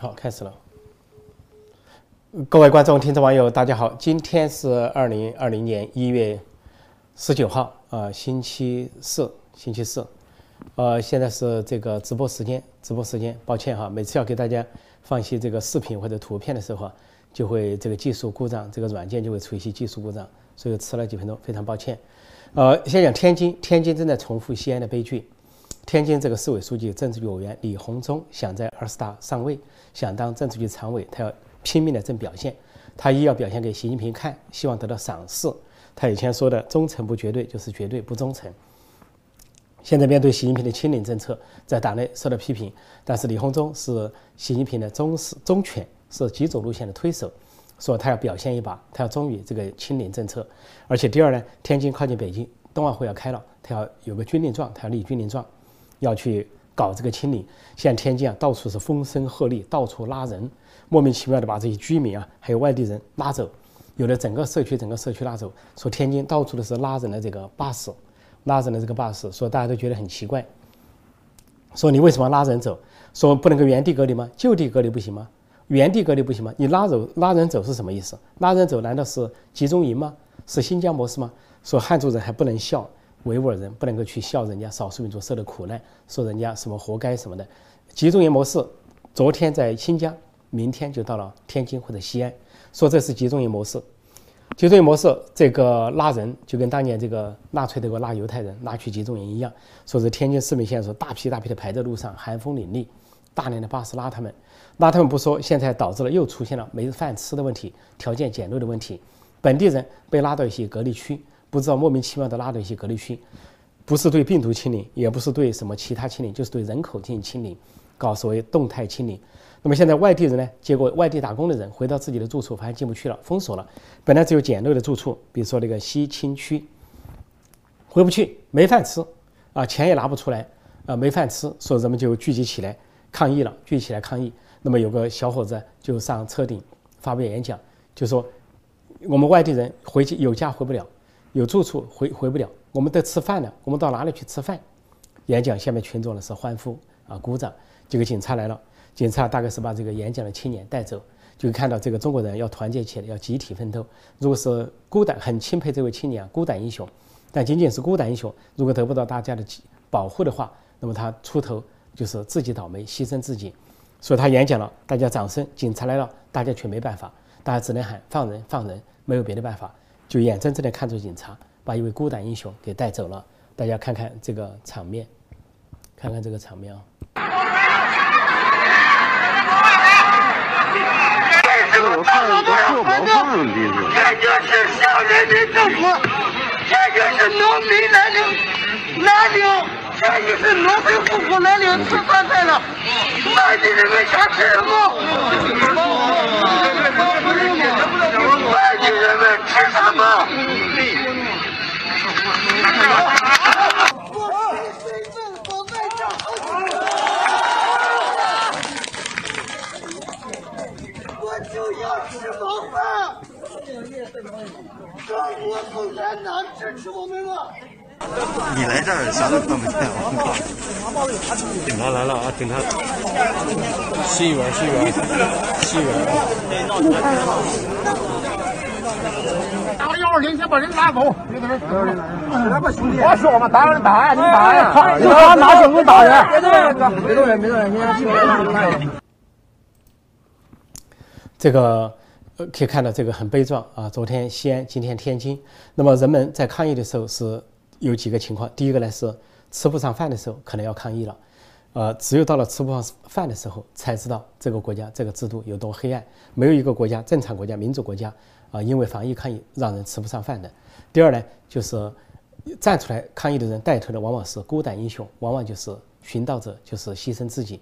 好，开始了。各位观众、听众、网友，大家好，今天是二零二零年一月十九号，啊，星期四，星期四，呃，现在是这个直播时间，直播时间，抱歉哈，每次要给大家放一些这个视频或者图片的时候，就会这个技术故障，这个软件就会出一些技术故障，所以迟了几分钟，非常抱歉。呃，先讲天津，天津正在重复西安的悲剧。天津这个市委书记、政治局委员李鸿忠想在二十大上位，想当政治局常委，他要拼命的争表现。他一要表现给习近平看，希望得到赏识。他以前说的“忠诚不绝对，就是绝对不忠诚”。现在面对习近平的亲临政策，在党内受到批评，但是李鸿忠是习近平的忠实忠犬，是极左路线的推手，说他要表现一把，他要忠于这个亲临政策。而且第二呢，天津靠近北京，冬奥会要开了，他要有个军令状，他要立军令状。要去搞这个清理，现在天津啊，到处是风声鹤唳，到处拉人，莫名其妙的把这些居民啊，还有外地人拉走，有的整个社区整个社区拉走，说天津到处都是拉人的这个巴士，拉人的这个巴士，说大家都觉得很奇怪，说你为什么拉人走？说不能够原地隔离吗？就地隔离不行吗？原地隔离不行吗？你拉走拉人走是什么意思？拉人走难道是集中营吗？是新疆模式吗？说汉族人还不能笑。维吾尔人不能够去笑人家少数民族受的苦难，说人家什么活该什么的。集中营模式，昨天在新疆，明天就到了天津或者西安，说这是集中营模式。集中营模式这个拉人，就跟当年这个纳粹德国拉犹太人拉去集中营一样，说是天津市民现在说大批大批的排在路上，寒风凛冽，大量的巴士拉他们，拉他们不说，现在导致了又出现了没饭吃的问题，条件简陋的问题，本地人被拉到一些隔离区。不知道莫名其妙的拉到一些隔离区，不是对病毒清零，也不是对什么其他清零，就是对人口进行清零，搞所谓动态清零。那么现在外地人呢？结果外地打工的人回到自己的住处，发现进不去了，封锁了。本来只有简陋的住处，比如说那个西青区，回不去，没饭吃，啊，钱也拿不出来，啊，没饭吃，所以人们就聚集起来抗议了，聚集起来抗议。那么有个小伙子就上车顶发表演讲，就说我们外地人回去有家回不了。有住处回回不了，我们得吃饭了，我们到哪里去吃饭？演讲下面群众呢是欢呼啊鼓掌，结果警察来了，警察大概是把这个演讲的青年带走，就看到这个中国人要团结起来，要集体奋斗。如果是孤胆，很钦佩这位青年啊，孤胆英雄，但仅仅是孤胆英雄，如果得不到大家的保护的话，那么他出头就是自己倒霉，牺牲自己。所以他演讲了，大家掌声，警察来了，大家却没办法，大家只能喊放人放人，没有别的办法。就眼睁睁地看着警察把一位孤胆英雄给带走了，大家看看这个场面，看看这个场面啊！我看一个做保放的例子。这就是小人民政府，这就是农民来领来领，这就是农村户口来领吃饭菜了。外地人们想吃什么？吃什么？我就要吃饱饭。中国共产党支持我们吗？你来这儿啥都看不见，我靠！警察来了啊！警察，西园，西园，西园。打幺二零，先把人拉走。我说嘛，打人打呀，你打呀，你打拿手打人。别动人，别动人，别动人，你这个呃，可以看到这个很悲壮啊。昨天西安，今天天津。那么人们在抗议的时候是有几个情况。第一个呢是吃不上饭的时候可能要抗议了。呃，只有到了吃不上饭的时候，才知道这个国家这个制度有多黑暗。没有一个国家正常国家、民主国家。啊，因为防疫抗疫让人吃不上饭的。第二呢，就是站出来抗议的人带头的往往是孤胆英雄，往往就是寻道者，就是牺牲自己。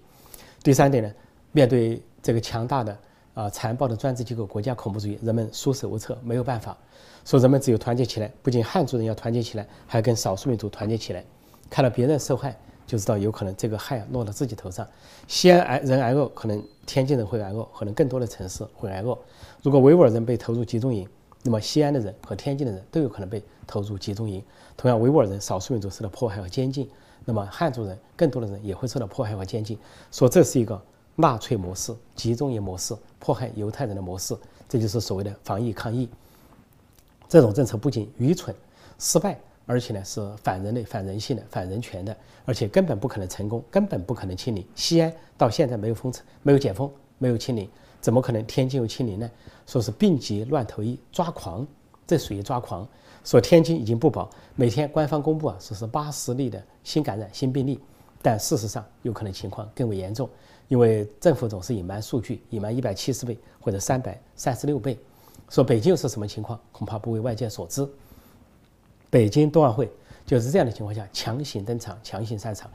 第三点呢，面对这个强大的啊残暴的专制机构国家恐怖主义，人们束手无策，没有办法。说人们只有团结起来，不仅汉族人要团结起来，还要跟少数民族团结起来。看到别人受害，就知道有可能这个害落到自己头上。西安挨人挨饿，可能天津人会挨饿，可能更多的城市会挨饿。如果维吾尔人被投入集中营，那么西安的人和天津的人都有可能被投入集中营。同样，维吾尔人少数民族受到迫害和监禁，那么汉族人更多的人也会受到迫害和监禁。说这是一个纳粹模式、集中营模式、迫害犹太人的模式，这就是所谓的防疫抗疫。这种政策不仅愚蠢、失败，而且呢是反人类、反人性的、反人权的，而且根本不可能成功，根本不可能清零。西安到现在没有封城、没有解封、没有清零，怎么可能天津有清零呢？说是病急乱投医，抓狂，这属于抓狂。说天津已经不保，每天官方公布啊，说是八十例的新感染新病例，但事实上有可能情况更为严重，因为政府总是隐瞒数据，隐瞒一百七十倍或者三百三十六倍。说北京又是什么情况，恐怕不为外界所知。北京冬奥会就是这样的情况下强行登场、强行上场，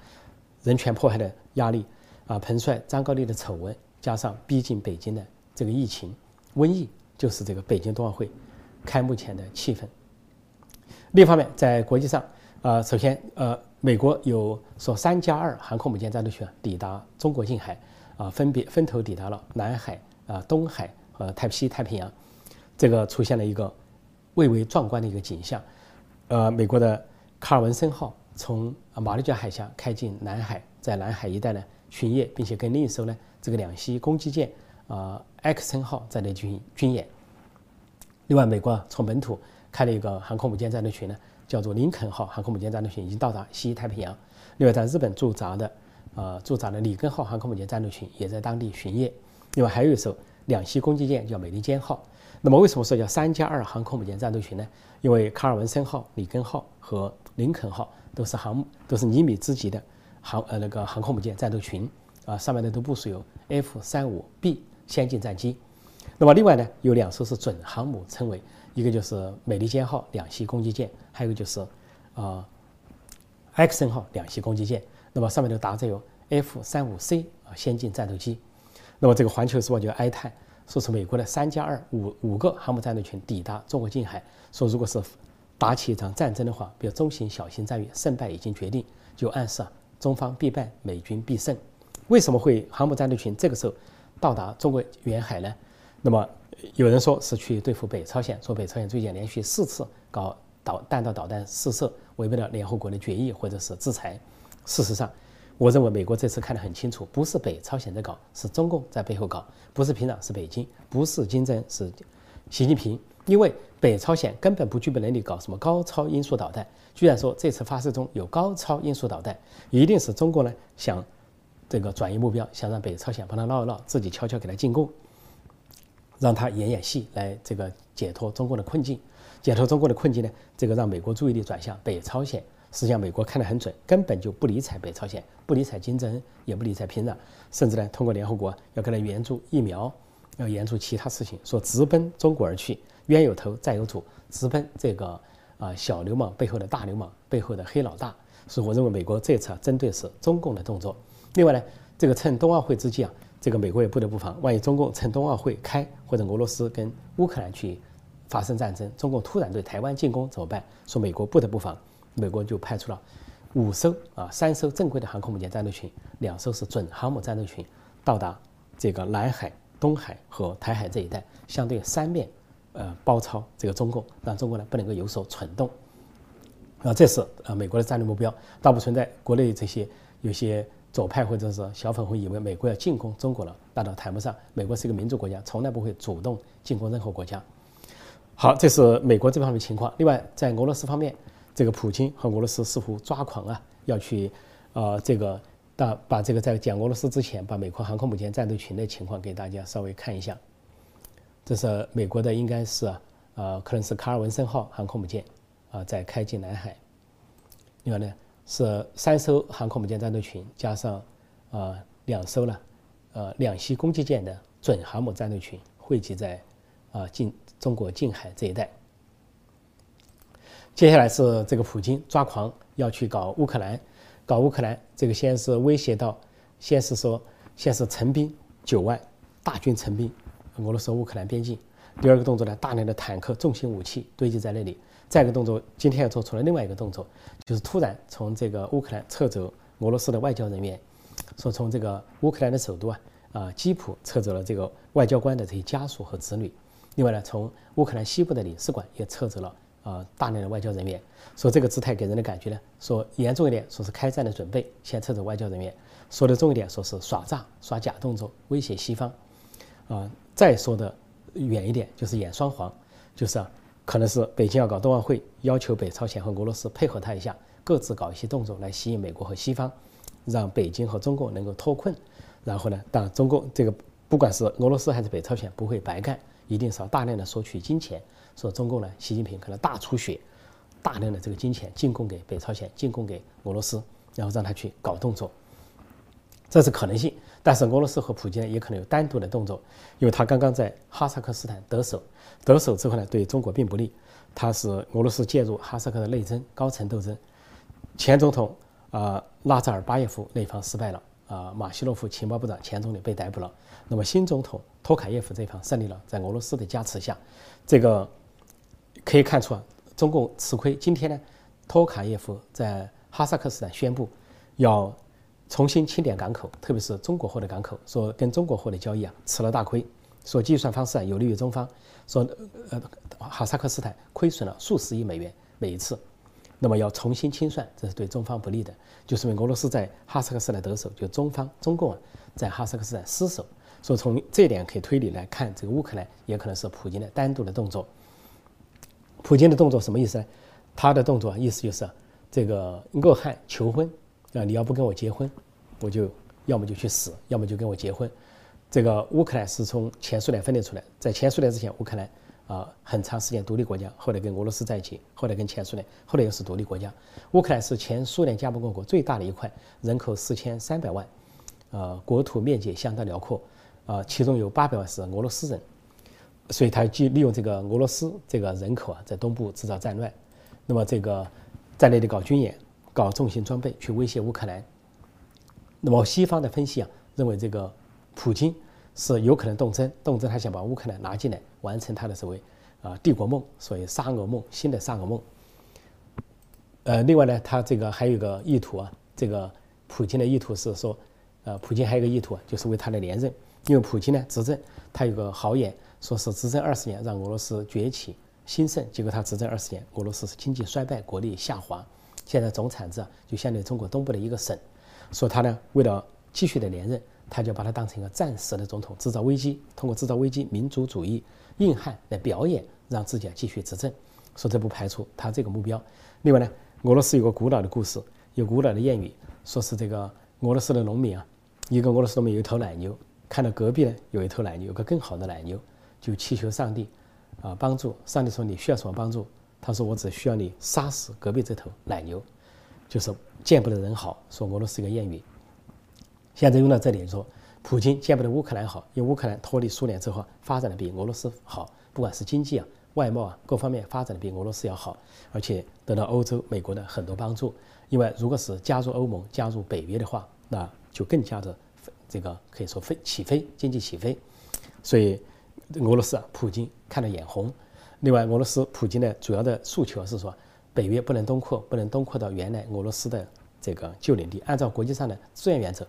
人权迫害的压力啊，彭帅、张高丽的丑闻，加上逼近北京的这个疫情瘟疫，就是这个北京冬奥会开幕前的气氛。另一方面，在国际上，呃，首先，呃，美国有说三加二航空母舰战斗群抵达中国近海，啊，分别分头抵达了南海、啊东海和太西太平洋，这个出现了一个蔚为壮观的一个景象。呃，美国的卡尔文森号从马六甲海峡开进南海，在南海一带呢巡夜，并且跟另一艘呢这个两栖攻击舰啊埃克森号在那进行军演。另外，美国从本土。开了一个航空母舰战斗群呢，叫做林肯号航空母舰战斗群，已经到达西太平洋。另外，在日本驻扎的，呃，驻扎的里根号航空母舰战斗群也在当地巡夜。另外，还有一艘两栖攻击舰叫美利坚号。那么，为什么说叫三加二航空母舰战斗群呢？因为卡尔文森号、里根号和林肯号都是航都是尼米兹级的航呃那个航空母舰战斗群啊，上面的都部署有 F 三五 B 先进战机。那么，另外呢，有两艘是准航母，称为。一个就是美利坚号两栖攻击舰，还有一个就是啊埃克森号两栖攻击舰。那么上面都搭载有 F 三五 C 啊先进战斗机。那么这个《环球时报》就哀叹，说是美国的三加二五五个航母战斗群抵达中国近海，说如果是打起一场战争的话，比如中型、小型战役，胜败已经决定，就暗示啊中方必败，美军必胜。为什么会航母战斗群这个时候到达中国远海呢？那么。有人说是去对付北朝鲜，说北朝鲜最近连续四次搞导弹道导弹试射，违背了联合国的决议或者是制裁。事实上，我认为美国这次看得很清楚，不是北朝鲜在搞，是中共在背后搞，不是平壤是北京，不是金正是习近平，因为北朝鲜根本不具备能力搞什么高超音速导弹。居然说这次发射中有高超音速导弹，一定是中国呢想这个转移目标，想让北朝鲜帮他闹一闹，自己悄悄给他进贡。让他演演戏来这个解脱中国的困境，解脱中国的困境呢？这个让美国注意力转向北朝鲜。实际上，美国看得很准，根本就不理睬北朝鲜，不理睬金正恩，也不理睬平壤，甚至呢，通过联合国要给他援助疫苗，要援助其他事情，说直奔中国而去。冤有头债有主，直奔这个啊小流氓背后的大流氓背后的黑老大。所以，我认为美国这次啊，针对是中共的动作。另外呢，这个趁冬奥会之际啊。这个美国也不得不防，万一中共趁冬奥会开，或者俄罗斯跟乌克兰去发生战争，中共突然对台湾进攻怎么办？说美国不得不防，美国就派出了五艘啊，三艘正规的航空母舰战斗群，两艘是准航母战斗群，到达这个南海、东海和台海这一带，相对三面呃包抄这个中共，让中国呢不能够有所蠢动。啊，这是呃美国的战略目标，倒不存在国内这些有些。左派或者是小粉红以为美国要进攻中国了，那倒谈不上。美国是一个民主国家，从来不会主动进攻任何国家。好，这是美国这方面情况。另外，在俄罗斯方面，这个普京和俄罗斯似乎抓狂啊，要去，呃，这个大把这个在讲俄罗斯之前，把美国航空母舰战斗群的情况给大家稍微看一下。这是美国的，应该是呃，可能是卡尔文森号航空母舰啊，在开进南海。另外呢？是三艘航空母舰战斗群，加上，呃，两艘呢，呃，两栖攻击舰的准航母战斗群汇集在，啊，近中国近海这一带。接下来是这个普京抓狂，要去搞乌克兰，搞乌克兰。这个先是威胁到，先是说，先是成兵九万，大军成兵俄罗斯乌克兰边境。第二个动作呢，大量的坦克、重型武器堆积在那里。再一个动作，今天又做出了另外一个动作，就是突然从这个乌克兰撤走俄罗斯的外交人员，说从这个乌克兰的首都啊啊基辅撤走了这个外交官的这些家属和子女。另外呢，从乌克兰西部的领事馆也撤走了啊大量的外交人员。说这个姿态给人的感觉呢，说严重一点，说是开战的准备，先撤走外交人员；说的重一点，说是耍诈、耍假动作，威胁西方。啊，再说的远一点，就是演双簧，就是啊，可能是北京要搞冬奥会，要求北朝鲜和俄罗斯配合他一下，各自搞一些动作来吸引美国和西方，让北京和中共能够脱困。然后呢，当中共这个不管是俄罗斯还是北朝鲜不会白干，一定是要大量的索取金钱。说中共呢，习近平可能大出血，大量的这个金钱进贡给北朝鲜，进贡给俄罗斯，然后让他去搞动作，这是可能性。但是俄罗斯和普京，也可能有单独的动作，因为他刚刚在哈萨克斯坦得手，得手之后呢，对中国并不利。他是俄罗斯介入哈萨克的内争、高层斗争，前总统啊纳扎尔巴耶夫那方失败了啊，马西洛夫情报部长前总理被逮捕了，那么新总统托卡耶夫这方胜利了，在俄罗斯的加持下，这个可以看出啊，中共吃亏。今天呢，托卡耶夫在哈萨克斯坦宣布要。重新清点港口，特别是中国货的港口，说跟中国货的交易啊吃了大亏，说计算方式啊有利于中方，说呃哈萨克斯坦亏损了数十亿美元每一次，那么要重新清算，这是对中方不利的，就说明俄罗斯在哈萨克斯坦得手，就中方中共啊在哈萨克斯坦失守，所以从这点可以推理来看，这个乌克兰也可能是普京的单独的动作。普京的动作什么意思呢？他的动作意思就是这个恶汉求婚。啊，你要不跟我结婚，我就要么就去死，要么就跟我结婚。这个乌克兰是从前苏联分裂出来，在前苏联之前，乌克兰啊很长时间独立国家，后来跟俄罗斯在一起，后来跟前苏联，后来又是独立国家。乌克兰是前苏联加盟共和国最大的一块，人口四千三百万，呃，国土面积相当辽阔，啊，其中有八百万是俄罗斯人，所以他就利用这个俄罗斯这个人口啊，在东部制造战乱，那么这个在那里搞军演。搞重型装备去威胁乌克兰，那么西方的分析啊，认为这个普京是有可能动真，动真他想把乌克兰拿进来，完成他的所谓啊帝国梦，所谓沙俄梦，新的沙俄梦。呃，另外呢，他这个还有一个意图啊，这个普京的意图是说，呃，普京还有一个意图啊，就是为他的连任，因为普京呢执政，他有个豪言，说是执政二十年让俄罗斯崛起兴盛，结果他执政二十年，俄罗斯是经济衰败，国力下滑。现在总产值啊，就相当于中国东部的一个省。说他呢，为了继续的连任，他就把他当成一个暂时的总统，制造危机，通过制造危机、民族主义硬汉来表演，让自己啊继续执政。说这不排除他这个目标。另外呢，俄罗斯有个古老的故事，有古老的谚语，说是这个俄罗斯的农民啊，一个俄罗斯农民有一头奶牛，看到隔壁呢有一头奶牛，有个更好的奶牛，就祈求上帝啊帮助。上帝说你需要什么帮助？他说：“我只需要你杀死隔壁这头奶牛，就是见不得人好。”说俄罗斯一个谚语，现在用到这里说，普京见不得乌克兰好，因为乌克兰脱离苏联之后发展的比俄罗斯好，不管是经济啊、外贸啊各方面发展的比俄罗斯要好，而且得到欧洲、美国的很多帮助。因为如果是加入欧盟、加入北约的话，那就更加的这个可以说飞起飞，经济起飞。所以俄罗斯啊，普京看得眼红。另外，俄罗斯普京的主要的诉求是说，北约不能东扩，不能东扩到原来俄罗斯的这个旧领地。按照国际上的自愿原则，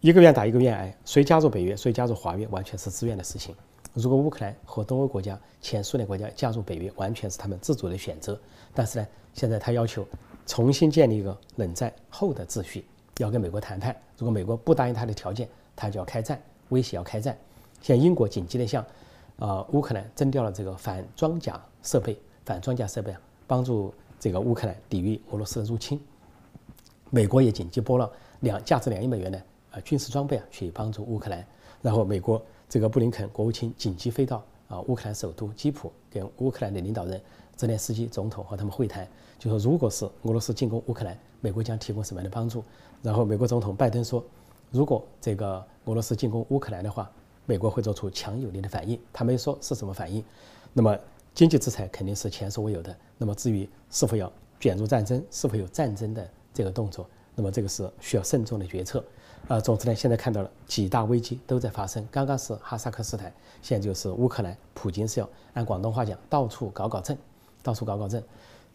一个愿打一个愿挨，谁加入北约，谁加入华约，完全是自愿的事情。如果乌克兰和东欧国家、前苏联国家加入北约，完全是他们自主的选择。但是呢，现在他要求重新建立一个冷战后的秩序，要跟美国谈判。如果美国不答应他的条件，他就要开战，威胁要开战。像英国紧急的向。啊，乌克兰征调了这个反装甲设备，反装甲设备啊，帮助这个乌克兰抵御俄罗斯的入侵。美国也紧急拨了两价值两亿美元的啊军事装备啊，去帮助乌克兰。然后，美国这个布林肯国务卿紧急飞到啊乌克兰首都基辅，跟乌克兰的领导人泽连斯基总统和他们会谈，就说如果是俄罗斯进攻乌克兰，美国将提供什么样的帮助。然后，美国总统拜登说，如果这个俄罗斯进攻乌克兰的话。美国会做出强有力的反应，他没说是什么反应。那么经济制裁肯定是前所未有的。那么至于是否要卷入战争，是否有战争的这个动作，那么这个是需要慎重的决策。啊，总之呢，现在看到了几大危机都在发生。刚刚是哈萨克斯坦，现在就是乌克兰。普京是要按广东话讲，到处搞搞震，到处搞搞震。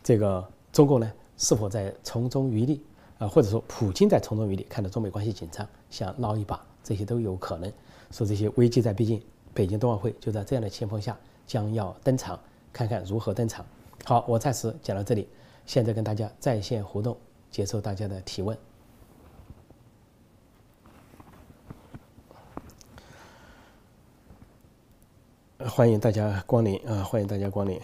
这个中共呢，是否在从中渔利？啊，或者说普京在从中渔利，看到中美关系紧张，想捞一把，这些都有可能。说这些危机在逼近，北京冬奥会就在这样的情况下将要登场，看看如何登场。好，我暂时讲到这里，现在跟大家在线互动，接受大家的提问。欢迎大家光临啊！欢迎大家光临。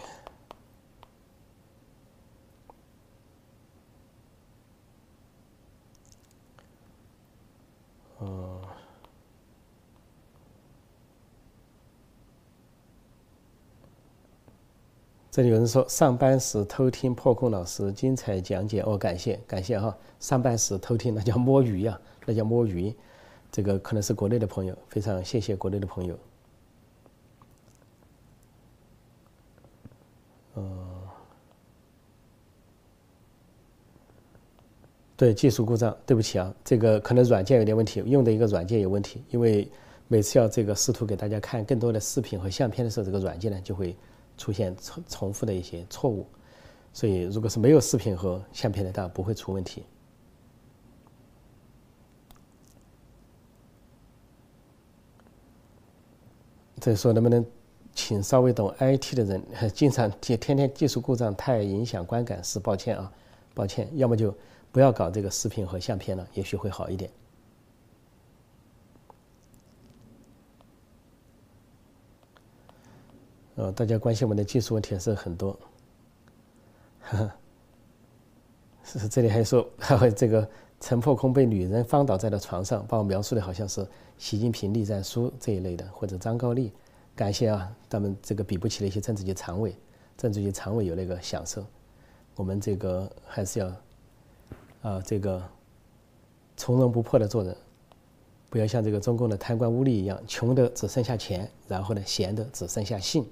这里有人说上班时偷听破空老师精彩讲解哦，感谢感谢哈！上班时偷听那叫摸鱼呀，那叫摸鱼。这个可能是国内的朋友，非常谢谢国内的朋友。嗯，对，技术故障，对不起啊，这个可能软件有点问题，用的一个软件有问题，因为每次要这个试图给大家看更多的视频和相片的时候，这个软件呢就会出现重重复的一些错误，所以如果是没有视频和相片的，当然不会出问题。这说能不能请稍微懂 IT 的人？经常天天天技术故障太影响观感，是抱歉啊，抱歉。要么就不要搞这个视频和相片了，也许会好一点。呃，大家关心我们的技术问题是很多。是这里还说，还 会这个陈破空被女人放倒在了床上，把我描述的好像是。习近平立战书这一类的，或者张高丽，感谢啊，他们这个比不起那些政治局常委，政治局常委有那个享受，我们这个还是要，啊，这个从容不迫的做人，不要像这个中共的贪官污吏一样，穷的只剩下钱，然后呢，闲的只剩下性。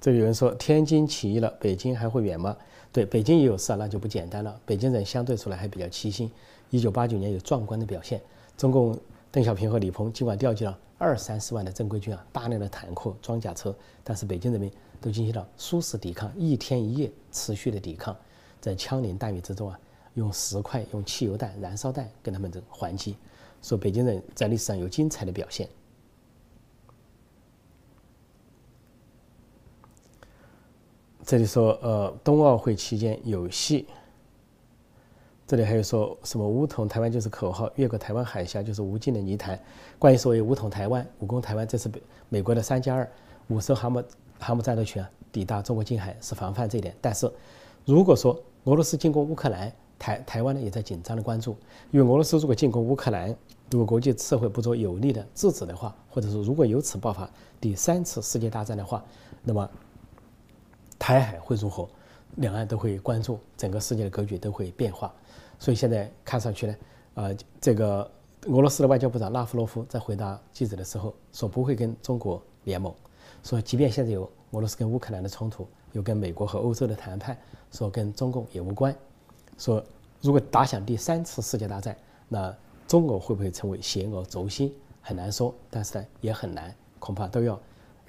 这里有人说天津起义了，北京还会远吗？对，北京也有事啊，那就不简单了。北京人相对出来还比较齐心。一九八九年有壮观的表现，中共邓小平和李鹏尽管调集了二三十万的正规军啊，大量的坦克、装甲车，但是北京人民都进行了殊死抵抗，一天一夜持续的抵抗，在枪林弹雨之中啊，用石块、用汽油弹、燃烧弹跟他们的还击，说北京人在历史上有精彩的表现。这里说，呃，冬奥会期间有戏。这里还有说什么“武统台湾”就是口号，越过台湾海峡就是无尽的泥潭。关于所谓“武统台湾”、“武攻台湾”，这是美美国的三加二五艘航母航母战斗群啊抵达中国近海是防范这一点。但是，如果说俄罗斯进攻乌克兰，台台湾呢也在紧张的关注，因为俄罗斯如果进攻乌克兰，如果国际社会不做有力的制止的话，或者说如果由此爆发第三次世界大战的话，那么。台海会如何？两岸都会关注，整个世界的格局都会变化。所以现在看上去呢，呃，这个俄罗斯的外交部长拉夫罗夫在回答记者的时候说不会跟中国联盟，说即便现在有俄罗斯跟乌克兰的冲突，有跟美国和欧洲的谈判，说跟中共也无关。说如果打响第三次世界大战，那中俄会不会成为邪恶轴心很难说，但是呢也很难，恐怕都要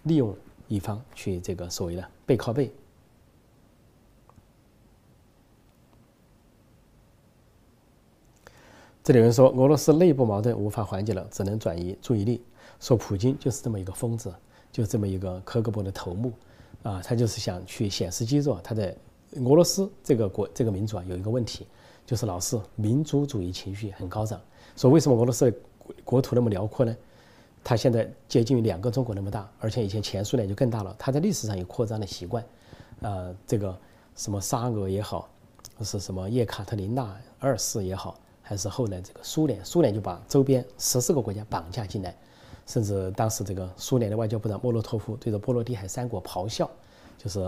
利用一方去这个所谓的背靠背。这里有人说，俄罗斯内部矛盾无法缓解了，只能转移注意力。说普京就是这么一个疯子，就这么一个科格勃的头目，啊，他就是想去显示肌肉。他在俄罗斯这个国这个民族啊，有一个问题，就是老是民族主义情绪很高涨。说为什么俄罗斯的国土那么辽阔呢？他现在接近于两个中国那么大，而且以前前苏联就更大了。他在历史上有扩张的习惯，呃，这个什么沙俄也好，是什么叶卡特琳娜二世也好。还是后来这个苏联，苏联就把周边十四个国家绑架进来，甚至当时这个苏联的外交部长莫洛托夫对着波罗的海三国咆哮，就是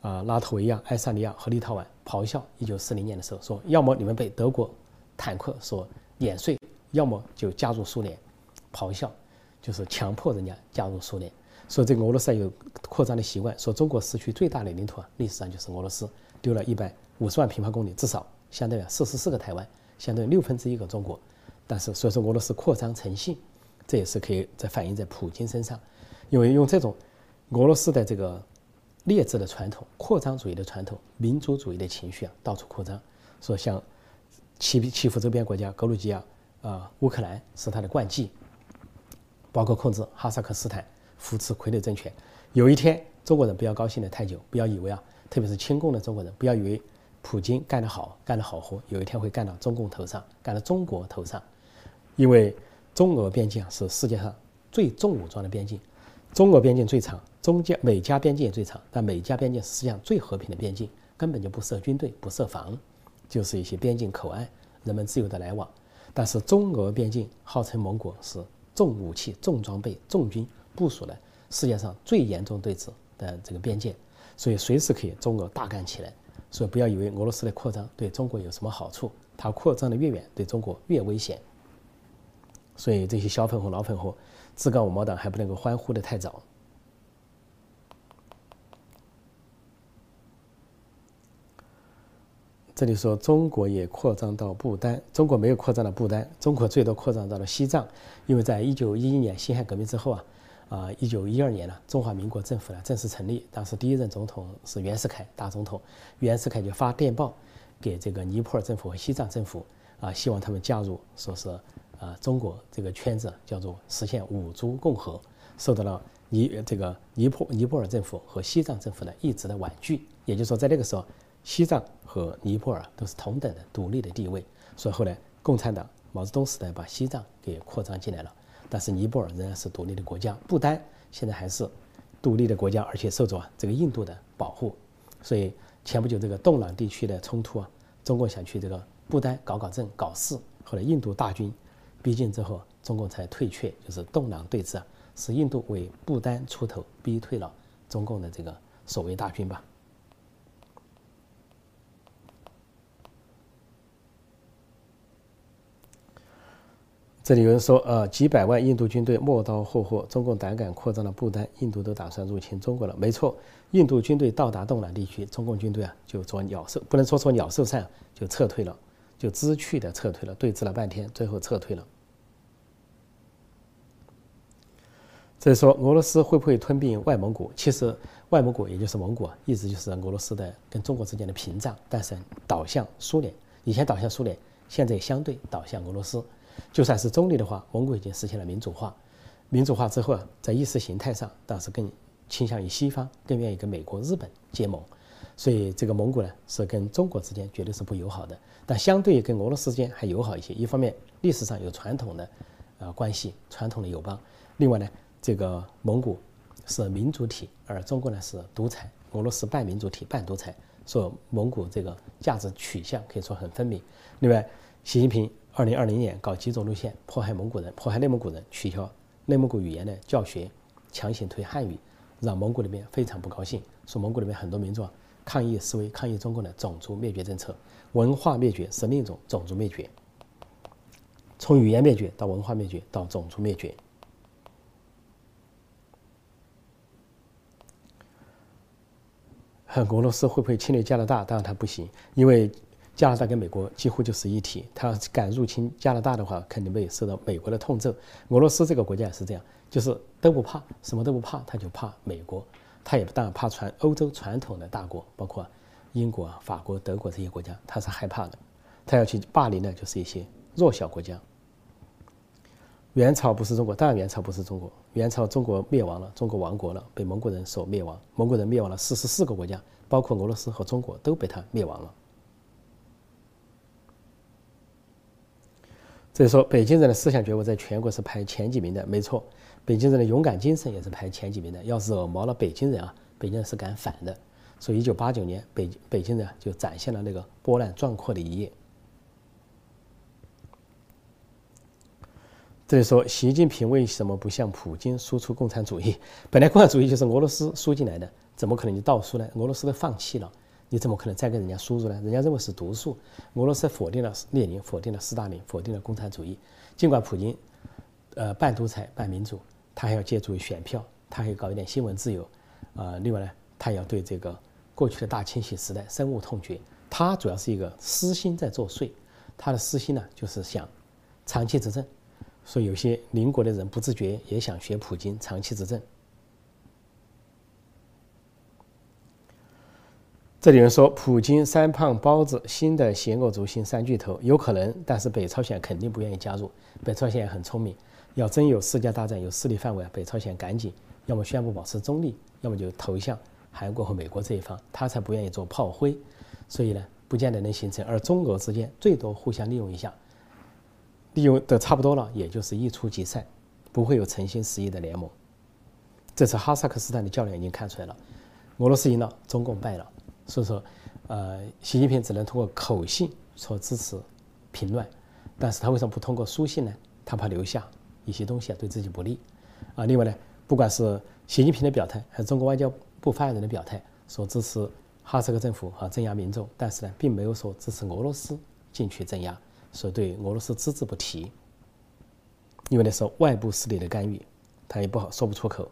啊拉脱维亚、爱沙尼亚和立陶宛咆哮。一九四零年的时候说，要么你们被德国坦克所碾碎，要么就加入苏联。咆哮就是强迫人家加入苏联。说这个俄罗斯有扩张的习惯，说中国失去最大的领土啊，历史上就是俄罗斯丢了一百五十万平方公里，至少相当于四十四个台湾。相当于六分之一个中国，但是所以说俄罗斯扩张成性，这也是可以在反映在普京身上，因为用这种俄罗斯的这个劣质的传统、扩张主义的传统、民族主义的情绪啊，到处扩张，说像欺欺负周边国家，格鲁吉亚啊、乌克兰是他的惯技，包括控制哈萨克斯坦、扶持傀儡政权。有一天，中国人不要高兴的太久，不要以为啊，特别是亲共的中国人，不要以为普京干得好，干得好活，有一天会干到中共头上，干到中国头上，因为中俄边境啊是世界上最重武装的边境，中俄边境最长，中加美加边境也最长，但美加边境是世界上最和平的边境，根本就不设军队，不设防，就是一些边境口岸，人们自由的来往。但是中俄边境号称盟国是重武器、重装备、重军部署的世界上最严重对峙的这个边界，所以随时可以中俄大干起来。所以不要以为俄罗斯的扩张对中国有什么好处，它扩张的越远，对中国越危险。所以这些小粉红、老粉红，自告我毛党还不能够欢呼的太早。这里说中国也扩张到不丹，中国没有扩张到不丹，中国最多扩张到了西藏，因为在一九一一年辛亥革命之后啊，啊一九一二年呢，中华民国政府呢正式成立，当时第一任总统是袁世凯大总统，袁世凯就发电报给这个尼泊尔政府和西藏政府啊，希望他们加入，说是啊中国这个圈子叫做实现五族共和，受到了尼这个尼泊尼泊尔政府和西藏政府的一直的婉拒，也就是说在那个时候。西藏和尼泊尔都是同等的独立的地位，所以后来共产党毛泽东时代把西藏给扩张进来了，但是尼泊尔仍然是独立的国家，不丹现在还是独立的国家，而且受着这个印度的保护，所以前不久这个洞朗地区的冲突啊，中共想去这个不丹搞搞政搞事，后来印度大军逼近之后，中共才退却，就是洞朗对峙啊，是印度为不丹出头，逼退了中共的这个所谓大军吧。这里有人说，呃，几百万印度军队磨刀霍霍，中共胆敢扩张到不丹，印度都打算入侵中国了。没错，印度军队到达洞朗地区，中共军队啊就做鸟兽，不能说做鸟兽散，就撤退了，就知趣的撤退了，对峙了半天，最后撤退了。所以说，俄罗斯会不会吞并外蒙古？其实，外蒙古也就是蒙古啊，一直就是俄罗斯的跟中国之间的屏障，但是倒向苏联，以前倒向苏联，现在相对倒向俄罗斯。就算是中立的话，蒙古已经实现了民主化。民主化之后啊，在意识形态上，倒是更倾向于西方，更愿意跟美国、日本结盟。所以这个蒙古呢，是跟中国之间绝对是不友好的，但相对于跟俄罗斯之间还友好一些。一方面历史上有传统的呃关系，传统的友邦；另外呢，这个蒙古是民主体，而中国呢是独裁，俄罗斯半民主体半独裁，所以蒙古这个价值取向可以说很分明。另外，习近平。二零二零年搞几种路线迫害蒙古人，迫害内蒙古人，取消内蒙古语言的教学，强行推汉语，让蒙古那边非常不高兴，说蒙古那边很多民众抗议示威，抗议中共的种族灭绝政策，文化灭绝是另一种种族灭绝，从语言灭绝到文化灭绝到种族灭绝。俄罗斯会不会侵略加拿大？当然它不行，因为。加拿大跟美国几乎就是一体，他敢入侵加拿大的话，肯定被受到美国的痛揍。俄罗斯这个国家也是这样，就是都不怕，什么都不怕，他就怕美国，他也不但怕传欧洲传统的大国，包括英国、法国、德国这些国家，他是害怕的。他要去霸凌的，就是一些弱小国家。元朝不是中国，当然元朝不是中国，元朝中国灭亡了，中国亡国了，被蒙古人所灭亡。蒙古人灭亡了四十四个国家，包括俄罗斯和中国都被他灭亡了。所以说，北京人的思想觉悟在全国是排前几名的，没错。北京人的勇敢精神也是排前几名的。要惹毛了北京人啊，北京人是敢反的。所以，一九八九年，北北京人就展现了那个波澜壮阔的一页。这里说，习近平为什么不向普京输出共产主义？本来共产主义就是俄罗斯输进来的，怎么可能就倒输呢？俄罗斯都放弃了。你怎么可能再跟人家输入呢？人家认为是毒素。俄罗斯否定了列宁，否定了斯大林，否定了共产主义。尽管普京，呃，半独裁半民主，他还要借助于选票，他还要搞一点新闻自由，啊，另外呢，他要对这个过去的大清洗时代深恶痛绝。他主要是一个私心在作祟，他的私心呢，就是想长期执政。所以有些邻国的人不自觉也想学普京长期执政。这里人说，普京三胖包子，新的邪恶族新三巨头有可能，但是北朝鲜肯定不愿意加入。北朝鲜也很聪明，要真有世界大战有势力范围啊，北朝鲜赶紧要么宣布保持中立，要么就投向韩国和美国这一方，他才不愿意做炮灰。所以呢，不见得能形成，而中俄之间最多互相利用一下，利用的差不多了，也就是一触即散，不会有诚心实意的联盟。这次哈萨克斯坦的较量已经看出来了，俄罗斯赢了，中共败了，所以说，呃，习近平只能通过口信说支持评论，但是他为什么不通过书信呢？他怕留下一些东西啊，对自己不利。啊，另外呢，不管是习近平的表态，还是中国外交部发言人的表态，说支持哈萨克政府和镇压民众，但是呢，并没有说支持俄罗斯进去镇压，所以对俄罗斯只字不提。因为那是外部势力的干预，他也不好说不出口。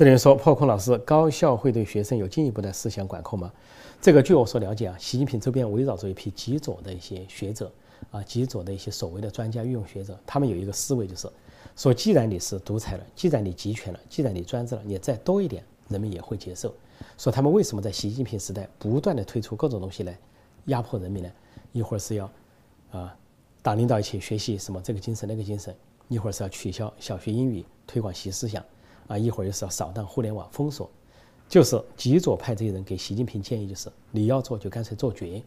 这里说破空老师，高校会对学生有进一步的思想管控吗？这个据我所了解啊，习近平周边围绕着一批极左的一些学者啊，极左的一些所谓的专家御用学者，他们有一个思维就是说，既然你是独裁了，既然你集权了，既然你专制了，你再多一点，人们也会接受。说他们为什么在习近平时代不断的推出各种东西来压迫人民呢？一会儿是要啊党领导一起学习什么这个精神那个精神，一会儿是要取消小学英语，推广习思想。啊，一会儿又是要扫荡互联网封锁，就是极左派这些人给习近平建议，就是你要做就干脆做绝，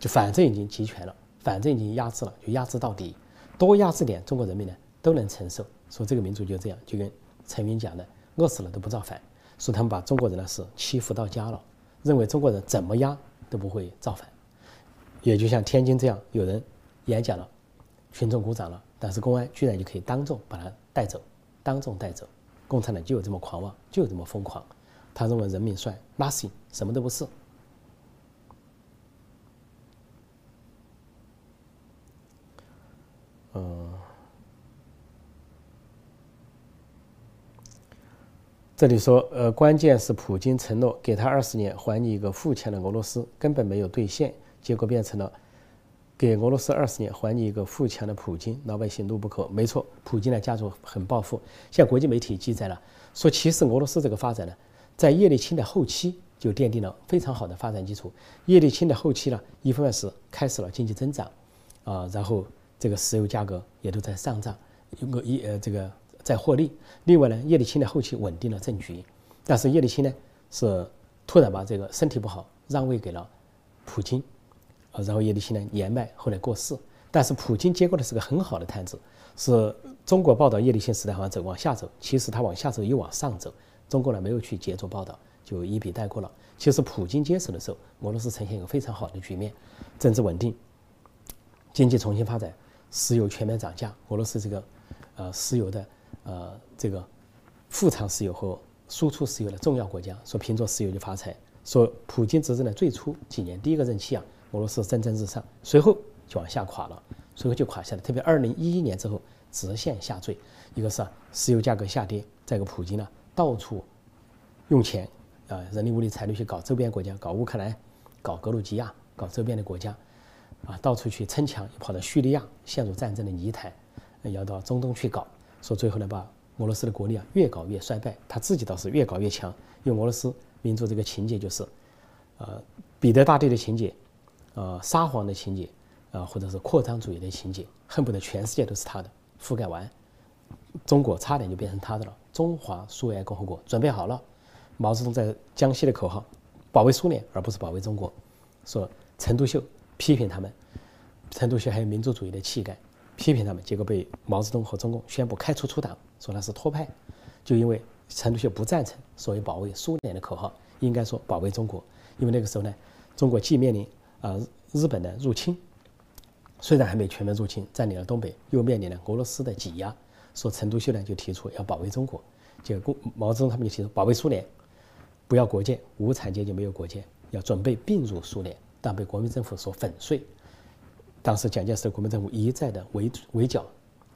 就反正已经集权了，反正已经压制了，就压制到底，多压制点，中国人民呢都能承受。说这个民族就这样，就跟陈云讲的，饿死了都不造反。说他们把中国人呢是欺负到家了，认为中国人怎么压都不会造反。也就像天津这样，有人演讲了，群众鼓掌了，但是公安居然就可以当众把他带走，当众带走。共产党就有这么狂妄，就有这么疯狂。他认为人民帅，nothing，什么都不是。嗯，这里说，呃，关键是普京承诺给他二十年还你一个富强的俄罗斯，根本没有兑现，结果变成了。给俄罗斯二十年，还你一个富强的普京，老百姓怒不可。没错，普京的家族很暴富。像国际媒体记载了，说其实俄罗斯这个发展呢，在叶利钦的后期就奠定了非常好的发展基础。叶利钦的后期呢，一方面是开始了经济增长，啊，然后这个石油价格也都在上涨，个一呃这个在获利。另外呢，叶利钦的后期稳定了政局，但是叶利钦呢是突然把这个身体不好让位给了普京。然后叶利钦呢年迈，后来过世。但是普京接过的是个很好的摊子，是中国报道叶利钦时代好像走往下走，其实他往下走又往上走。中国呢没有去接着报道，就一笔带过了。其实普京接手的时候，俄罗斯呈现一个非常好的局面，政治稳定，经济重新发展，石油全面涨价。俄罗斯这个呃石油的呃这个富藏石油和输出石油的重要国家，说凭着石油就发财。说普京执政的最初几年，第一个任期啊。俄罗斯蒸蒸日上，随后就往下垮了，随后就垮下来。特别二零一一年之后，直线下坠。一个是石油价格下跌，再一个普京呢到处用钱啊，人力物力财力去搞周边国家，搞乌克兰，搞格鲁吉亚，搞周边的国家，啊，到处去撑墙，跑到叙利亚陷入战争的泥潭，要到中东去搞。说最后呢，把俄罗斯的国力啊越搞越衰败，他自己倒是越搞越强。因为俄罗斯民族这个情节就是，呃，彼得大帝的情节。呃，沙皇的情节，啊，或者是扩张主义的情节，恨不得全世界都是他的，覆盖完，中国差点就变成他的了。中华苏维埃共和国准备好了，毛泽东在江西的口号，保卫苏联而不是保卫中国。说陈独秀批评他们，陈独秀还有民族主义的气概，批评他们，结果被毛泽东和中共宣布开除出党，说他是托派，就因为陈独秀不赞成所谓保卫苏联的口号，应该说保卫中国，因为那个时候呢，中国既面临啊，日本的入侵虽然还没全面入侵，占领了东北，又面临了俄罗斯的挤压。说陈独秀呢就提出要保卫中国，结果毛泽东他们就提出保卫苏联，不要国界，无产阶级没有国界，要准备并入苏联，但被国民政府所粉碎。当时蒋介石的国民政府一再的围围剿，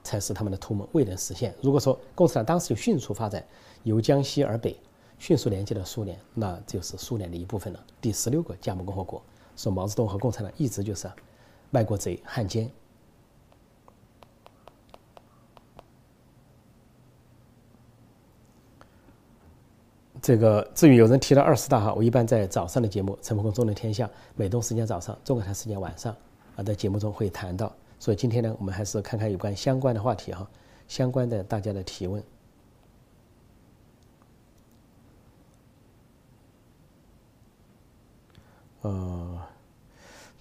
才使他们的图谋未能实现。如果说共产党当时就迅速发展，由江西而北迅速连接了苏联，那就是苏联的一部分了。第十六个加盟共和国。说毛泽东和共产党一直就是卖国贼、汉奸。这个至于有人提到二十大哈，我一般在早上的节目《陈鹏公中的天下》，美东时间早上，中国台时间晚上啊，在节目中会谈到。所以今天呢，我们还是看看有关相关的话题哈，相关的大家的提问。呃，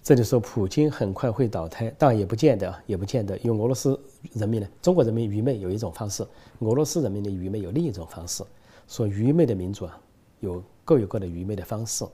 这里说普京很快会倒台，当然也不见得，也不见得，因为俄罗斯人民呢，中国人民愚昧有一种方式，俄罗斯人民的愚昧有另一种方式。说愚昧的民族啊，有各有各的愚昧的方式。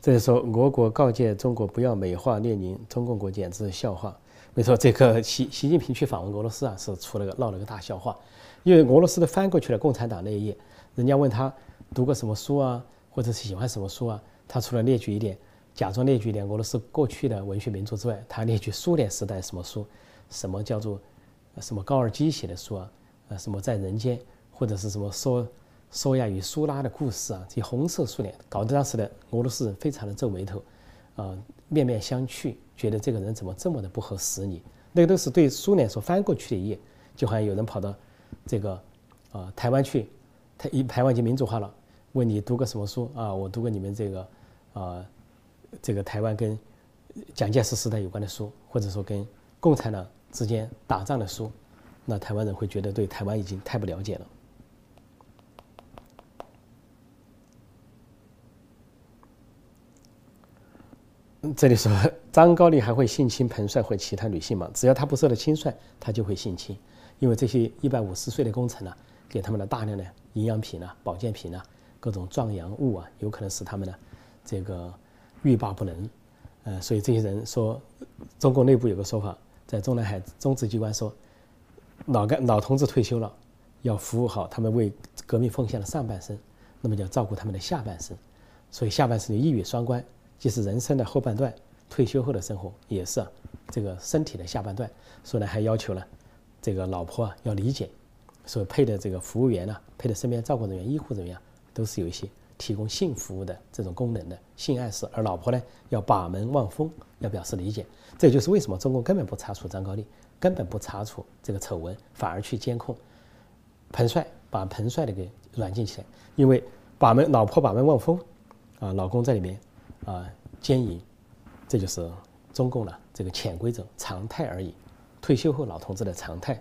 这里说俄国告诫中国不要美化列宁，中共国简直是笑话。没错，这个习习近平去访问俄罗斯啊，是出了个闹了个大笑话，因为俄罗斯都翻过去了共产党那一页。人家问他读过什么书啊，或者是喜欢什么书啊？他除了列举一点，假装列举一点俄罗斯过去的文学名著之外，他列举苏联时代什么书，什么叫做什么高尔基写的书啊，呃，什么在人间，或者是什么说说亚与苏拉的故事啊，这些红色苏联，搞得当时的俄罗斯人非常的皱眉头，啊，面面相觑，觉得这个人怎么这么的不合时宜？那个都是对苏联所翻过去的一页，就好像有人跑到这个啊台湾去。台一台湾已经民主化了，问你读过什么书啊？我读过你们这个，啊，这个台湾跟蒋介石时代有关的书，或者说跟共产党之间打仗的书，那台湾人会觉得对台湾已经太不了解了。这里说张高丽还会性侵彭帅或其他女性吗？只要他不受到侵犯，他就会性侵，因为这些一百五十岁的功臣呢，给他们的大量的。营养品啊，保健品啊，各种壮阳物啊，有可能使他们呢，这个欲罢不能。呃，所以这些人说，中共内部有个说法，在中南海中直机关说，老干老同志退休了，要服务好他们为革命奉献的上半生，那么就要照顾他们的下半生。所以下半生的一语双关，既是人生的后半段，退休后的生活也是这个身体的下半段。所以呢，还要求呢，这个老婆啊要理解。所配的这个服务员呢，配的身边照顾人员、医护人员，都是有一些提供性服务的这种功能的性暗示，而老婆呢要把门望风，要表示理解。这就是为什么中共根本不查处张高丽，根本不查处这个丑闻，反而去监控彭帅，把彭帅的给软禁起来，因为把门老婆把门望风，啊，老公在里面啊奸淫，这就是中共的这个潜规则常态而已，退休后老同志的常态。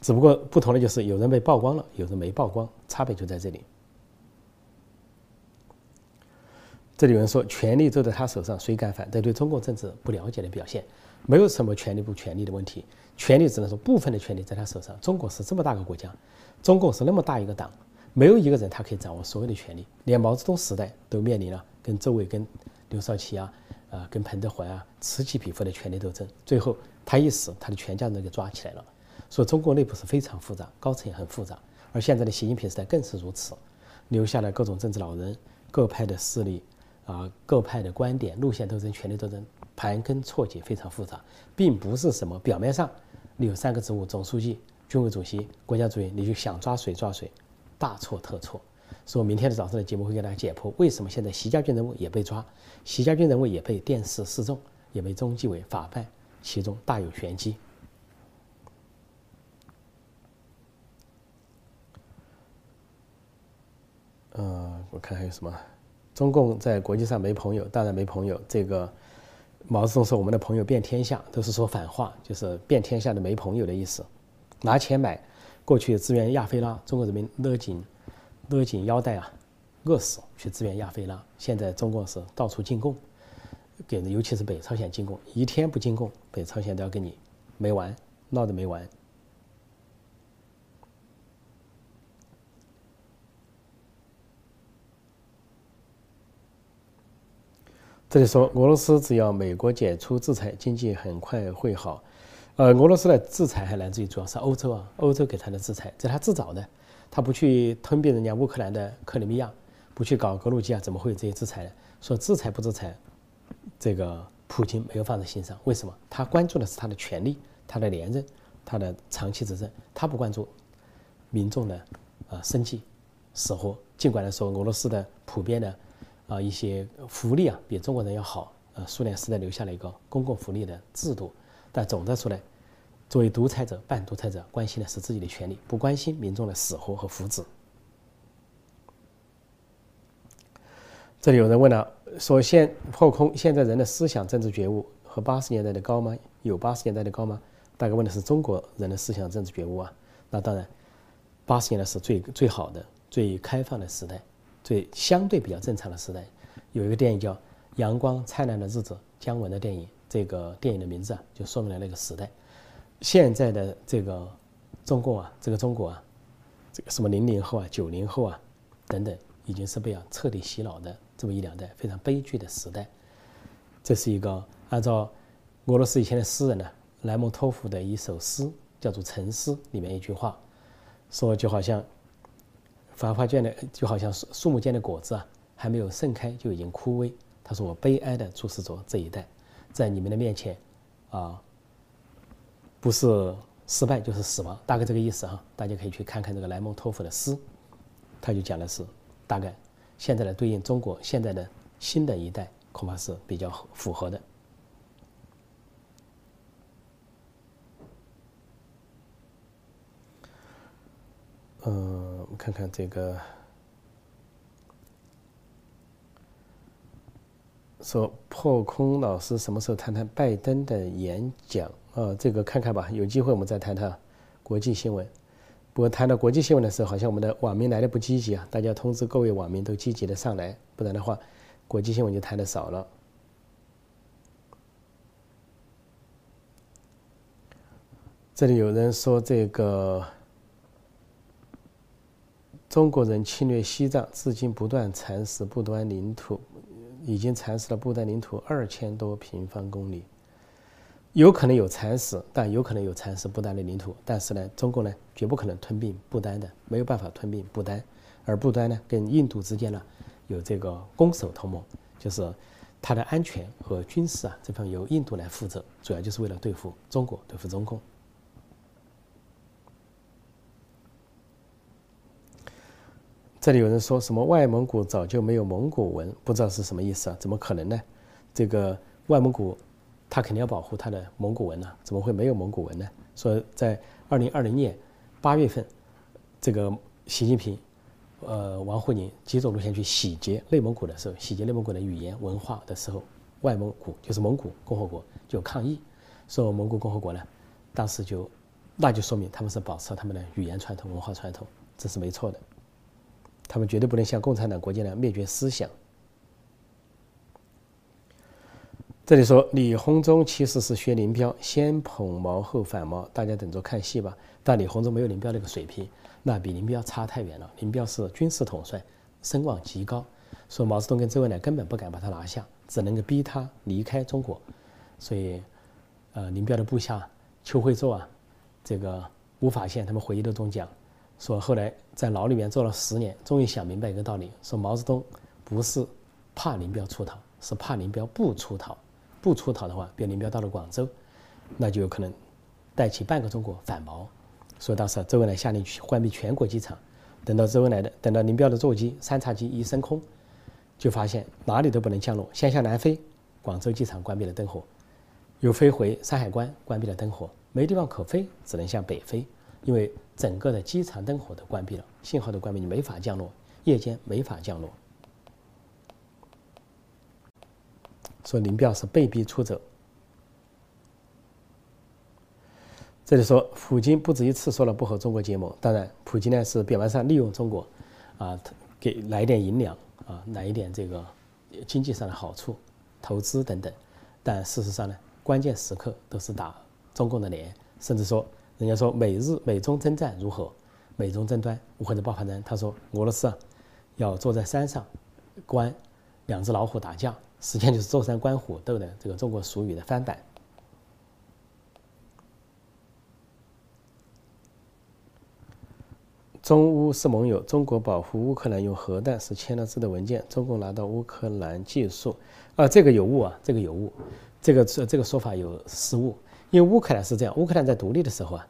只不过不同的就是有人被曝光了，有人没曝光，差别就在这里。这里有人说权力都在他手上，谁敢反？这对中国政治不了解的表现。没有什么权力不权力的问题，权力只能说部分的权力在他手上。中国是这么大个国家，中共是那么大一个党，没有一个人他可以掌握所有的权力。连毛泽东时代都面临了跟周伟、跟刘少奇啊、啊跟彭德怀啊此起彼伏的权力斗争，最后他一死，他的全家人给抓起来了。所以中国内部是非常复杂，高层也很复杂，而现在的习近平时代更是如此，留下了各种政治老人、各派的势力，啊，各派的观点、路线斗争、权力斗争，盘根错节，非常复杂，并不是什么表面上你有三个职务：总书记、军委主席、国家主席，你就想抓谁抓谁，大错特错。所以明天的早上的节目会给大家解剖为什么现在习家军人物也被抓，习家军人物也被电视示众，也被中纪委法办，其中大有玄机。呃，我看还有什么？中共在国际上没朋友，当然没朋友。这个毛泽东说我们的朋友遍天下，都是说反话，就是遍天下的没朋友的意思。拿钱买过去支援亚非拉，中国人民勒紧勒紧腰带啊，饿死去支援亚非拉。现在中共是到处进贡，给尤其是北朝鲜进贡，一天不进贡，北朝鲜都要跟你没完，闹得没完。这里说，俄罗斯只要美国解除制裁，经济很快会好。呃，俄罗斯的制裁还来自于主要是欧洲啊，欧洲给他的制裁，这是他自找的。他不去吞并人家乌克兰的克里米亚，不去搞格鲁吉亚，怎么会有这些制裁呢？说制裁不制裁，这个普京没有放在心上。为什么？他关注的是他的权利、他的连任、他的长期执政，他不关注民众的啊生计、死活。尽管来说，俄罗斯的普遍的。啊，一些福利啊，比中国人要好。呃，苏联时代留下了一个公共福利的制度，但总的说来，作为独裁者、半独裁者，关心的是自己的权利，不关心民众的死活和福祉。这里有人问了，说现破空，现在人的思想政治觉悟和八十年代的高吗？有八十年代的高吗？大概问的是中国人的思想政治觉悟啊。那当然，八十年代是最最好的、最开放的时代，最相对比较正常的时代。有一个电影叫《阳光灿烂的日子》，姜文的电影，这个电影的名字啊，就说明了那个时代。现在的这个中共啊，这个中国啊，这个什么零零后啊、九零后啊等等，已经是被啊彻底洗脑的这么一两代非常悲剧的时代。这是一个按照俄罗斯以前的诗人呢莱蒙托夫的一首诗，叫做《沉思》里面一句话，说就好像繁花卷的，就好像树树木间的果子啊，还没有盛开就已经枯萎。他说：“我悲哀的注视着这一代，在你们的面前，啊。”不是失败就是死亡，大概这个意思哈。大家可以去看看这个莱蒙托夫的诗，他就讲的是大概现在的对应中国现在的新的一代，恐怕是比较符合的。嗯，看看这个。说破空老师什么时候谈谈拜登的演讲？啊，这个看看吧，有机会我们再谈谈国际新闻。不过谈到国际新闻的时候，好像我们的网民来的不积极啊，大家通知各位网民都积极的上来，不然的话，国际新闻就谈的少了。这里有人说这个中国人侵略西藏，至今不断蚕食不丹领土。已经蚕食了不丹领土二千多平方公里，有可能有蚕食，但有可能有蚕食不丹的领土。但是呢，中国呢绝不可能吞并不丹的，没有办法吞并不丹。而不丹呢，跟印度之间呢有这个攻守同盟，就是它的安全和军事啊这方由印度来负责，主要就是为了对付中国，对付中共。这里有人说什么外蒙古早就没有蒙古文，不知道是什么意思啊？怎么可能呢？这个外蒙古，他肯定要保护他的蒙古文呢，怎么会没有蒙古文呢？说在二零二零年八月份，这个习近平，呃，王沪宁几种路线去洗劫内蒙古的时候，洗劫内蒙古的语言文化的时候，外蒙古就是蒙古共和国就抗议，说蒙古共和国呢，当时就，那就说明他们是保持他们的语言传统、文化传统，这是没错的。他们绝对不能像共产党国家那样灭绝思想。这里说李鸿忠其实是学林彪，先捧毛后反毛，大家等着看戏吧。但李鸿忠没有林彪那个水平，那比林彪差太远了。林彪是军事统帅，声望极高，说毛泽东跟周恩来根本不敢把他拿下，只能够逼他离开中国。所以，呃，林彪的部下邱会作啊，这个吴法宪他们回忆录中讲。说后来在牢里面坐了十年，终于想明白一个道理：说毛泽东不是怕林彪出逃，是怕林彪不出逃。不出逃的话，比如林彪到了广州，那就有可能带起半个中国反毛。所以当时周恩来下令去关闭全国机场。等到周恩来的，等到林彪的座机三叉戟一升空，就发现哪里都不能降落，先向南飞，广州机场关闭了灯火；又飞回山海关，关闭了灯火，没地方可飞，只能向北飞。因为整个的机场灯火都关闭了，信号都关闭，你没法降落，夜间没法降落。说林彪是被逼出走。这里说普京不止一次说了不和中国结盟，当然普京呢是表面上利用中国，啊，给来一点银两啊，来一点这个经济上的好处，投资等等，但事实上呢，关键时刻都是打中共的脸，甚至说。人家说美日美中征战如何？美中争端或者爆发呢，他说俄罗斯啊，要坐在山上观两只老虎打架，实际上就是坐山观虎斗的这个中国俗语的翻版。中乌是盟友，中国保护乌克兰用核弹是签了字的文件，中共拿到乌克兰技术，啊，这个有误啊，这个有误，这个这这个说法有失误。因为乌克兰是这样，乌克兰在独立的时候啊，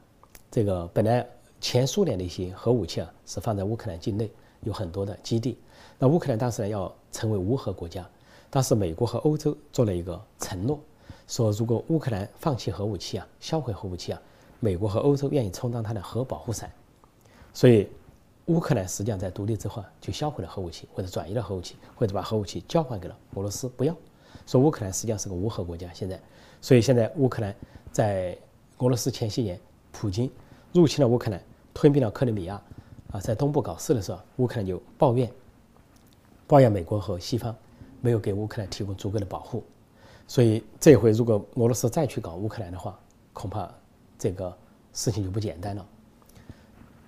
这个本来前苏联的一些核武器啊是放在乌克兰境内，有很多的基地。那乌克兰当时呢要成为无核国家，当时美国和欧洲做了一个承诺，说如果乌克兰放弃核武器啊，销毁核武器啊，美国和欧洲愿意充当它的核保护伞。所以乌克兰实际上在独立之后就销毁了核武器，或者转移了核武器，或者把核武器交还给了俄罗斯，不要。说乌克兰实际上是个无核国家，现在，所以现在乌克兰。在俄罗斯前些年，普京入侵了乌克兰，吞并了克里米亚，啊，在东部搞事的时候，乌克兰就抱怨，抱怨美国和西方没有给乌克兰提供足够的保护，所以这回如果俄罗斯再去搞乌克兰的话，恐怕这个事情就不简单了。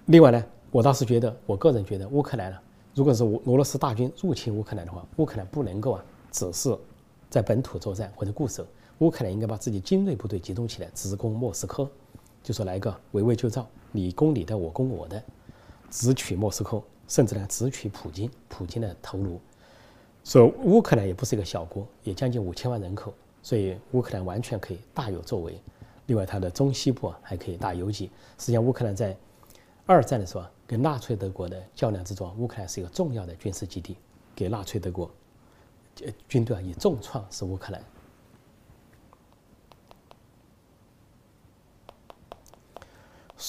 另外呢，我倒是觉得，我个人觉得，乌克兰呢，如果是俄罗斯大军入侵乌克兰的话，乌克兰不能够啊，只是在本土作战或者固守，乌克兰应该把自己精锐部队集中起来，直攻莫斯科，就说来个围魏救赵，你攻你的，我攻我的。直取莫斯科，甚至呢直取普京，普京的头颅。所以乌克兰也不是一个小国，也将近五千万人口，所以乌克兰完全可以大有作为。另外，它的中西部还可以打游击。实际上，乌克兰在二战的时候跟纳粹德国的较量之中，乌克兰是一个重要的军事基地，给纳粹德国军队啊以重创是乌克兰。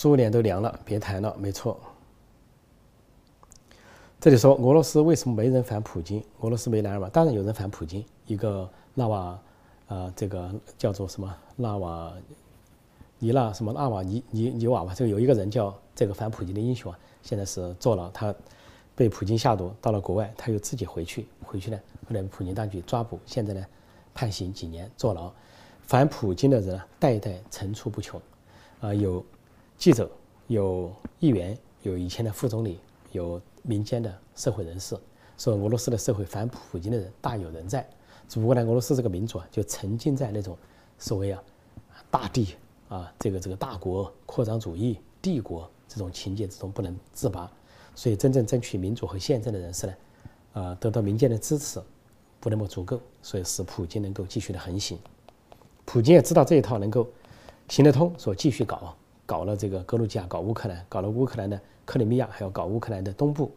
苏联都凉了，别谈了，没错。这里说俄罗斯为什么没人反普京？俄罗斯没男儿吗？当然有人反普京。一个纳瓦，呃，这个叫做什么纳瓦尼纳什么纳瓦尼尼尼瓦吧？这个有一个人叫这个反普京的英雄啊，现在是坐牢，他被普京下毒，到了国外，他又自己回去，回去呢，后来普京当局抓捕，现在呢判刑几年坐牢。反普京的人代代层出不穷，啊，有记者，有议员，有以前的副总理，有。民间的社会人士说，俄罗斯的社会反普京的人大有人在，只不过呢，俄罗斯这个民族啊，就沉浸在那种所谓啊大地啊这个这个大国扩张主义帝国这种情节之中不能自拔，所以真正争取民主和宪政的人士呢，啊得到民间的支持不那么足够，所以使普京能够继续的横行。普京也知道这一套能够行得通，所以继续搞。搞了这个格鲁吉亚，搞乌克兰，搞了乌克兰的克里米亚，还要搞乌克兰的东部。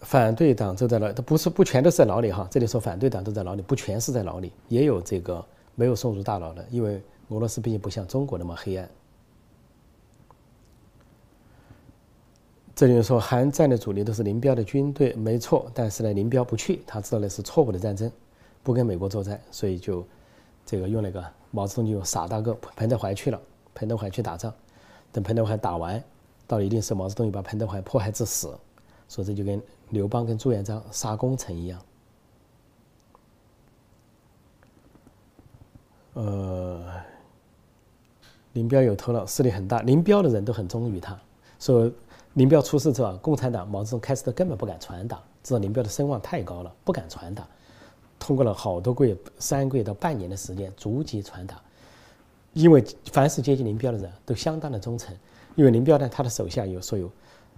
反对党都在牢，他不是不全都是在牢里哈。这里说反对党都在牢里，不全是在牢里，也有这个没有送入大牢的，因为俄罗斯毕竟不像中国那么黑暗。这里说韩战的主力都是林彪的军队，没错，但是呢，林彪不去，他知道那是错误的战争。不跟美国作战，所以就这个用那个毛泽东就傻大个彭德怀去了，彭德怀去打仗，等彭德怀打完，到了一定时候，毛泽东又把彭德怀迫害致死，所以这就跟刘邦跟朱元璋杀功臣一样。呃，林彪有头脑，势力很大，林彪的人都很忠于他。说林彪出事之后，共产党毛泽东开始都根本不敢传达，知道林彪的声望太高了，不敢传达。通过了好多个月、三个月到半年的时间，逐级传达。因为凡是接近林彪的人都相当的忠诚。因为林彪呢，他的手下有说有，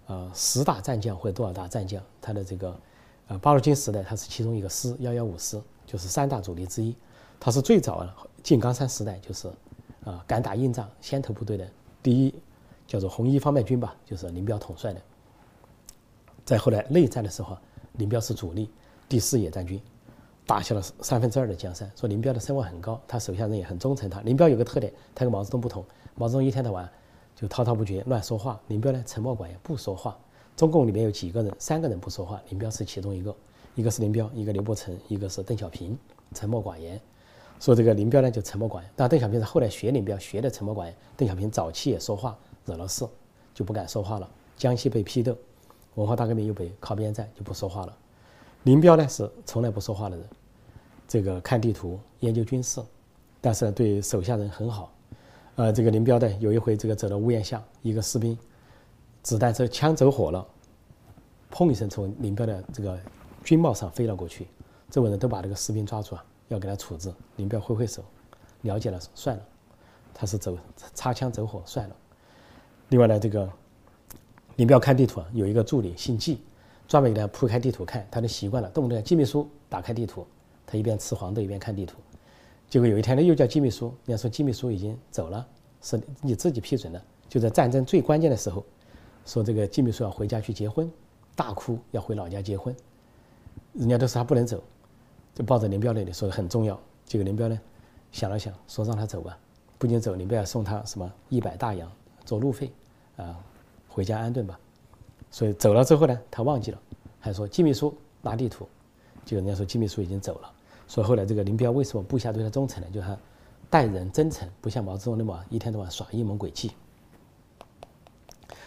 呃，十大战将或者多少大战将。他的这个，呃，八路军时代他是其中一个师幺幺五师，就是三大主力之一。他是最早啊进冈山时代就是，啊，敢打硬仗先头部队的第一，叫做红一方面军吧，就是林彪统帅的。再后来内战的时候，林彪是主力，第四野战军。打下了三分之二的江山。说林彪的声望很高，他手下人也很忠诚他。林彪有个特点，他跟毛泽东不同。毛泽东一天到晚就滔滔不绝，乱说话。林彪呢，沉默寡言，不说话。中共里面有几个人，三个人不说话，林彪是其中一个。一个是林彪，一个刘伯承，一个是邓小平，沉默寡言。说这个林彪呢就沉默寡言，但邓小平是后来学林彪学的沉默寡言。邓小平早期也说话，惹了事就不敢说话了。江西被批斗，文化大革命又被靠边站，就不说话了。林彪呢是从来不说话的人，这个看地图、研究军事，但是对手下人很好。呃，这个林彪呢有一回这个走到屋檐下，一个士兵子弹这枪走火了，砰一声从林彪的这个军帽上飞了过去，周围人都把这个士兵抓住啊，要给他处置。林彪挥挥手，了解了，算了，他是走擦枪走火，算了。另外呢，这个林彪看地图啊，有一个助理姓季。专门给他铺开地图看，他都习惯了，动不动季秘书打开地图，他一边吃黄豆一边看地图。结果有一天呢，又叫季秘书，人家说季秘书已经走了，是你自己批准的。就在战争最关键的时候，说这个季秘书要回家去结婚，大哭要回老家结婚，人家都说他不能走，就抱着林彪那里说很重要。结果林彪呢想了想，说让他走吧，不仅走，林彪要送他什么一百大洋做路费，啊，回家安顿吧。所以走了之后呢，他忘记了，还说季秘书拿地图，就人家说季秘书已经走了。所以后来这个林彪为什么部下对他忠诚呢？就他待人真诚，不像毛泽东那么一天到晚耍阴谋诡计。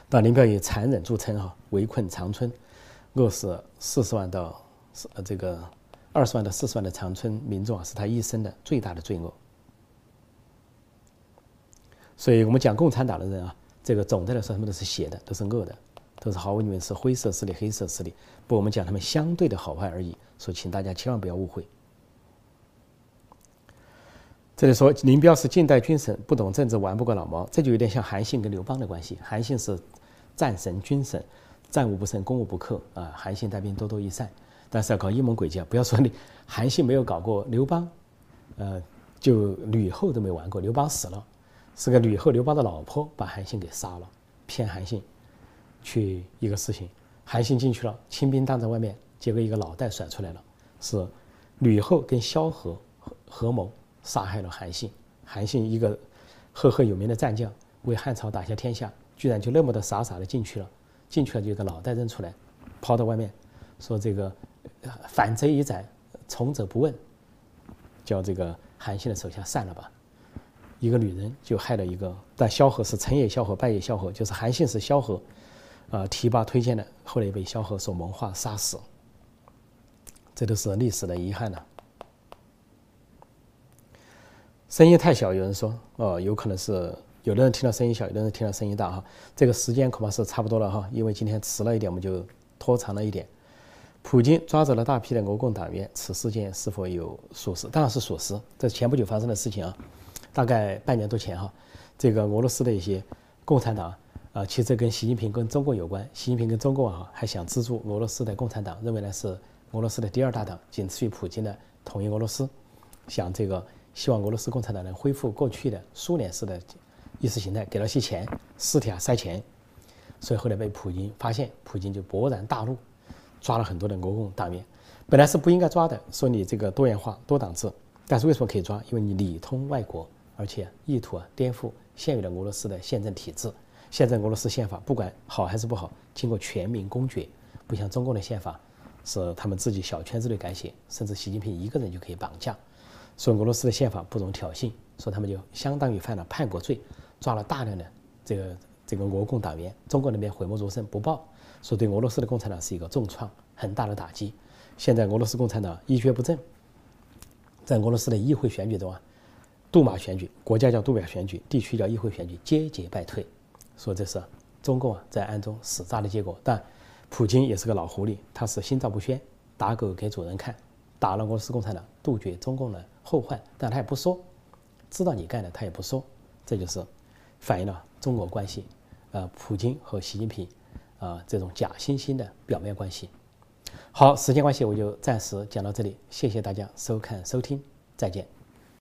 那林彪以残忍著称哈，围困长春，饿死四十万到呃这个二十万到四十万的长春民众啊，是他一生的最大的罪恶。所以我们讲共产党的人啊，这个总的来说他们都是邪的，都是恶的，都是毫无疑问是灰色势力、黑色势力。不，我们讲他们相对的好坏而已。所以请大家千万不要误会。这里说林彪是近代军神，不懂政治，玩不过老毛，这就有点像韩信跟刘邦的关系。韩信是战神、军神，战无不胜，攻无不克啊。韩信带兵多多益善，但是要搞阴谋诡计啊！不要说你韩信没有搞过，刘邦，呃，就吕后都没玩过。刘邦死了，是个吕后，刘邦的老婆把韩信给杀了，骗韩信去一个事情，韩信进去了，清兵挡在外面，结果一个脑袋甩出来了，是吕后跟萧何合谋。杀害了韩信，韩信一个赫赫有名的战将，为汉朝打下天下，居然就那么的傻傻的进去了，进去了就一个脑袋扔出来，抛到外面，说这个反贼已斩，从者不问，叫这个韩信的手下散了吧。一个女人就害了一个，但萧何是成也萧何，败也萧何，就是韩信是萧何，啊提拔推荐的，后来被萧何所谋划杀死，这都是历史的遗憾了。声音太小，有人说哦，有可能是有的人听到声音小，有的人听到声音大哈。这个时间恐怕是差不多了哈，因为今天迟了一点，我们就拖长了一点。普京抓走了大批的俄共党员，此事件是否有属实？当然是属实，这前不久发生的事情啊，大概半年多前哈。这个俄罗斯的一些共产党啊，其实跟习近平跟中共有关。习近平跟中共啊还想资助俄罗斯的共产党，认为呢是俄罗斯的第二大党，仅次于普京的统一俄罗斯，想这个。希望俄罗斯共产党能恢复过去的苏联式的意识形态，给了些钱，私底下塞钱，所以后来被普京发现，普京就勃然大怒，抓了很多的俄共党员，本来是不应该抓的，说你这个多元化、多党制，但是为什么可以抓？因为你里通外国，而且意图啊颠覆现有的俄罗斯的宪政体制。现在俄罗斯宪法不管好还是不好，经过全民公决，不像中共的宪法是他们自己小圈子里改写，甚至习近平一个人就可以绑架。说俄罗斯的宪法不容挑衅，说他们就相当于犯了叛国罪，抓了大量的这个这个俄共党员，中国那边讳莫如深不报，说对俄罗斯的共产党是一个重创，很大的打击。现在俄罗斯共产党一蹶不振，在俄罗斯的议会选举中啊，杜马选举，国家叫杜马选举，地区叫议会选举，节节败退，说这是中共啊在暗中使诈的结果。但普京也是个老狐狸，他是心照不宣，打狗给主人看，打了俄罗斯共产党，杜绝中共的。后患，但他也不说，知道你干的他也不说，这就是反映了中国关系，呃，普京和习近平，啊，这种假惺惺的表面关系。好，时间关系我就暂时讲到这里，谢谢大家收看收听，再见。